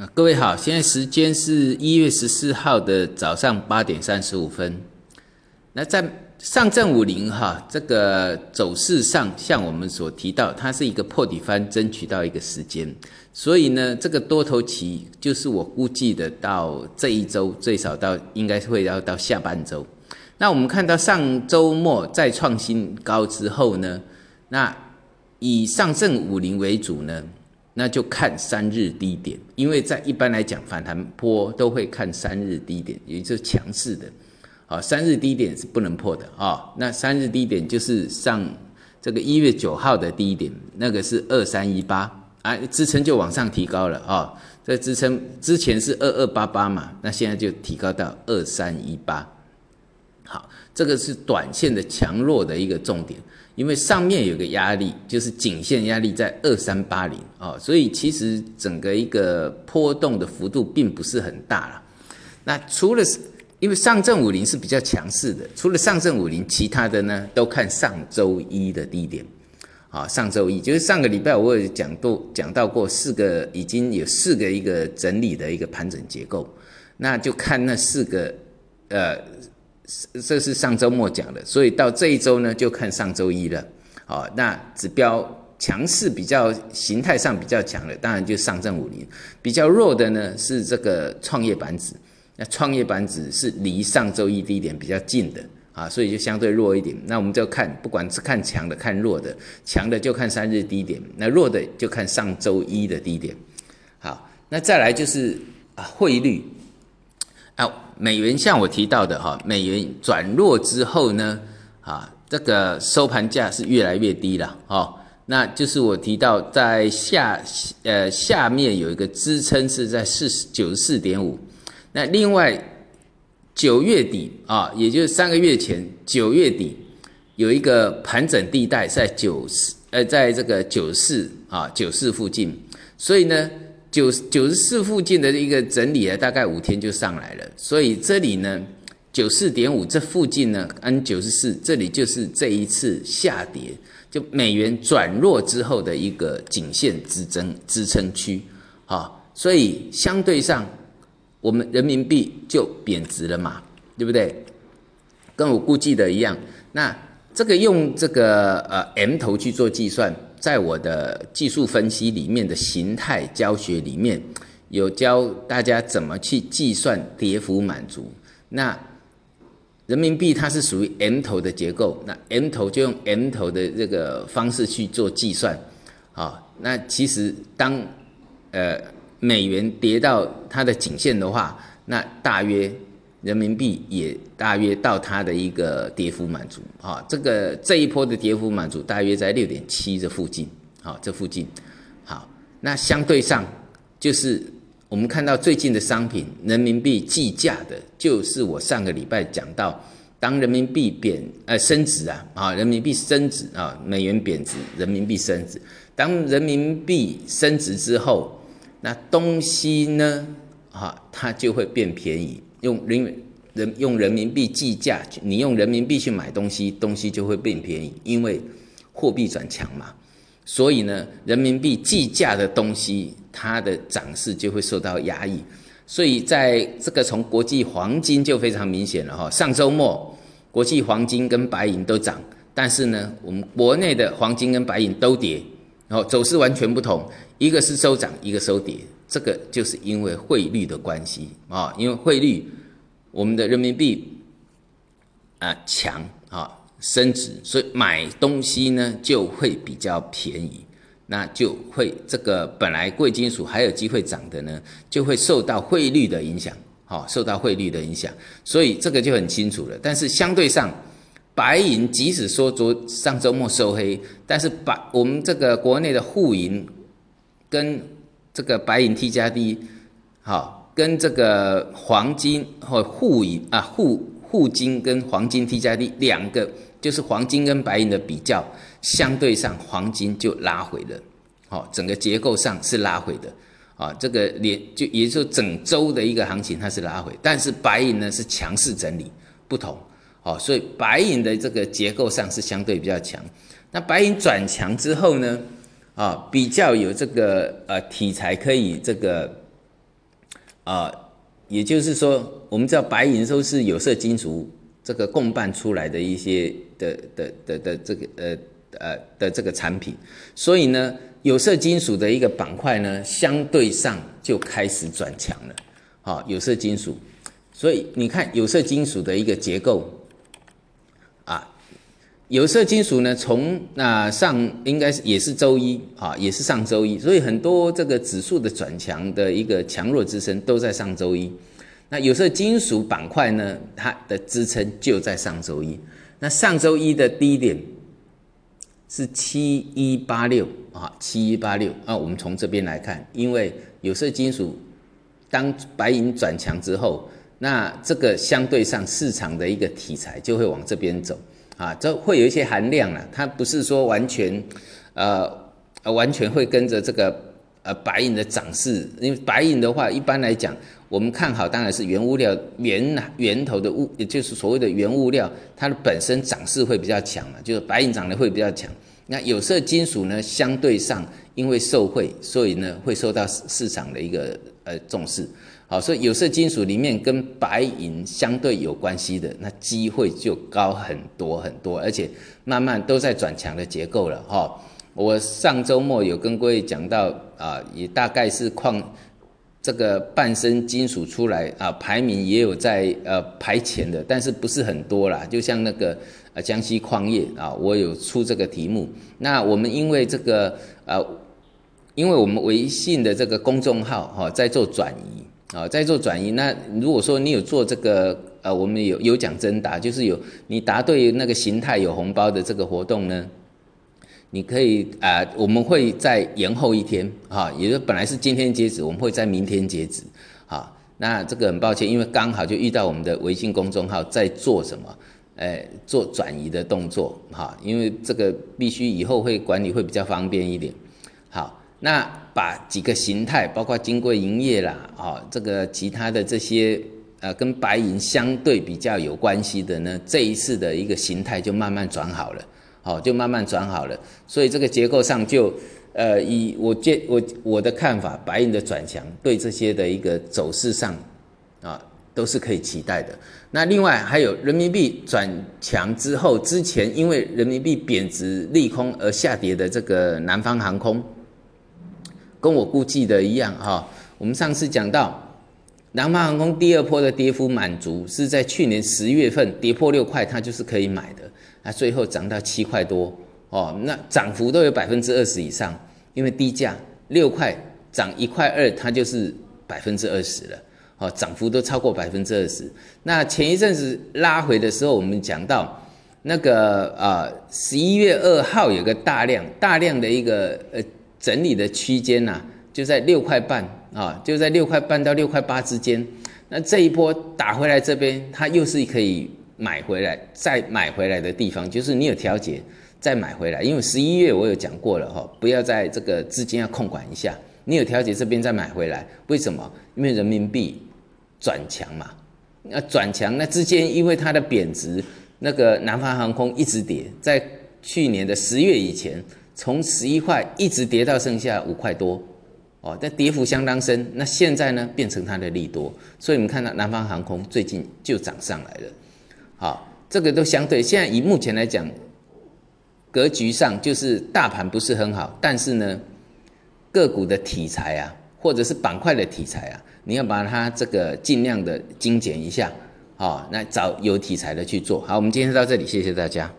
啊，各位好，现在时间是一月十四号的早上八点三十五分。那在上证五零哈这个走势上，像我们所提到，它是一个破底翻，争取到一个时间。所以呢，这个多头期就是我估计的到这一周，最少到应该会要到下半周。那我们看到上周末再创新高之后呢，那以上证五零为主呢？那就看三日低点，因为在一般来讲反弹波都会看三日低点，也就是强势的，啊，三日低点是不能破的啊。那三日低点就是上这个一月九号的低点，那个是二三一八啊，支撑就往上提高了啊。这支撑之前是二二八八嘛，那现在就提高到二三一八。好，这个是短线的强弱的一个重点。因为上面有个压力，就是颈线压力在二三八零啊，所以其实整个一个波动的幅度并不是很大了。那除了因为上证五零是比较强势的，除了上证五零，其他的呢都看上周一的低点啊。上周一就是上个礼拜我有讲过讲到过四个，已经有四个一个整理的一个盘整结构，那就看那四个呃。这是上周末讲的，所以到这一周呢，就看上周一了。好，那指标强势比较形态上比较强的，当然就上证五零；比较弱的呢是这个创业板指。那创业板指是离上周一低点比较近的啊，所以就相对弱一点。那我们就看，不管是看强的看弱的，强的就看三日低点，那弱的就看上周一的低点。好，那再来就是啊汇率。啊，美元像我提到的哈，美元转弱之后呢，啊，这个收盘价是越来越低了，哦，那就是我提到在下呃下面有一个支撑是在四十九十四点五，那另外九月底啊，也就是三个月前九月底有一个盘整地带在九四呃在这个九四啊九四附近，所以呢。九九十四附近的一个整理啊，大概五天就上来了，所以这里呢，九四点五这附近呢，N 九十四这里就是这一次下跌，就美元转弱之后的一个颈线支撑支撑区，啊，所以相对上我们人民币就贬值了嘛，对不对？跟我估计的一样，那这个用这个呃 M 头去做计算。在我的技术分析里面的形态教学里面，有教大家怎么去计算跌幅满足。那人民币它是属于 M 头的结构，那 M 头就用 M 头的这个方式去做计算。啊，那其实当呃美元跌到它的颈线的话，那大约。人民币也大约到它的一个跌幅满足啊，这个这一波的跌幅满足大约在六点七这附近，好，这附近，好，那相对上就是我们看到最近的商品，人民币计价的，就是我上个礼拜讲到，当人民币贬呃升值啊，啊，人民币升值啊，美元贬值，人民币升值，当人民币升值之后，那东西呢，啊，它就会变便宜。用人人用人民币计价，你用人民币去买东西，东西就会变便宜，因为货币转强嘛。所以呢，人民币计价的东西，它的涨势就会受到压抑。所以在这个从国际黄金就非常明显了哈。上周末国际黄金跟白银都涨，但是呢，我们国内的黄金跟白银都跌，然后走势完全不同，一个是收涨，一个收跌。这个就是因为汇率的关系啊，因为汇率，我们的人民币啊强啊升值，所以买东西呢就会比较便宜，那就会这个本来贵金属还有机会涨的呢，就会受到汇率的影响，好，受到汇率的影响，所以这个就很清楚了。但是相对上，白银即使说昨上周末收黑，但是把我们这个国内的沪银跟这个白银 T 加 D，好，跟这个黄金或沪银啊沪沪金跟黄金 T 加 D 两个，就是黄金跟白银的比较，相对上黄金就拉回了，好，整个结构上是拉回的，啊，这个连就也就是说整周的一个行情它是拉回，但是白银呢是强势整理不同，好，所以白银的这个结构上是相对比较强，那白银转强之后呢？啊，比较有这个呃题材可以这个啊，也就是说，我们知道白银都是有色金属这个共伴出来的一些的的的的这个呃呃的这个产品，所以呢，有色金属的一个板块呢，相对上就开始转强了。好，有色金属，所以你看有色金属的一个结构。有色金属呢，从那上应该是也是周一啊，也是上周一，所以很多这个指数的转强的一个强弱支撑都在上周一。那有色金属板块呢，它的支撑就在上周一。那上周一的低点是七一八六啊，七一八六啊。我们从这边来看，因为有色金属当白银转强之后，那这个相对上市场的一个题材就会往这边走。啊，这会有一些含量了，它不是说完全，呃，完全会跟着这个呃白银的涨势，因为白银的话，一般来讲，我们看好当然是原物料源源头的物，也就是所谓的原物料，它的本身涨势会比较强嘛，就是白银涨得会比较强。那有色金属呢，相对上因为受贿，所以呢会受到市市场的一个呃重视。好，所以有色金属里面跟白银相对有关系的，那机会就高很多很多，而且慢慢都在转强的结构了哈。我上周末有跟各位讲到啊，也大概是矿这个半生金属出来啊，排名也有在呃排前的，但是不是很多啦。就像那个呃江西矿业啊，我有出这个题目。那我们因为这个呃，因为我们微信的这个公众号哈，在做转移。啊，在做转移。那如果说你有做这个，呃，我们有有奖征答，就是有你答对那个形态有红包的这个活动呢，你可以啊，我们会再延后一天，哈，也就本来是今天截止，我们会在明天截止，啊，那这个很抱歉，因为刚好就遇到我们的微信公众号在做什么，哎，做转移的动作，哈，因为这个必须以后会管理会比较方便一点，好，那。把几个形态，包括金贵银业啦，啊，这个其他的这些，呃，跟白银相对比较有关系的呢，这一次的一个形态就慢慢转好了，好，就慢慢转好了。所以这个结构上就，呃，以我见我我的看法，白银的转强对这些的一个走势上，啊，都是可以期待的。那另外还有人民币转强之后，之前因为人民币贬值利空而下跌的这个南方航空。跟我估计的一样哈，我们上次讲到，南方航空第二波的跌幅满足是在去年十月份跌破六块，它就是可以买的，那最后涨到七块多哦，那涨幅都有百分之二十以上，因为低价六块涨一块二，它就是百分之二十了，哦，涨幅都超过百分之二十。那前一阵子拉回的时候，我们讲到那个啊，十一月二号有个大量大量的一个呃。整理的区间呐，就在六块半啊，就在六块半到六块八之间。那这一波打回来这边，它又是可以买回来再买回来的地方，就是你有调节再买回来。因为十一月我有讲过了哈，不要在这个资金要控管一下，你有调节这边再买回来。为什么？因为人民币转强嘛。那转强，那之间因为它的贬值，那个南方航空一直跌，在去年的十月以前。从十一块一直跌到剩下五块多，哦，但跌幅相当深。那现在呢，变成它的利多，所以我们看到南方航空最近就涨上来了。好，这个都相对。现在以目前来讲，格局上就是大盘不是很好，但是呢，个股的题材啊，或者是板块的题材啊，你要把它这个尽量的精简一下，好，那找有题材的去做。好，我们今天到这里，谢谢大家。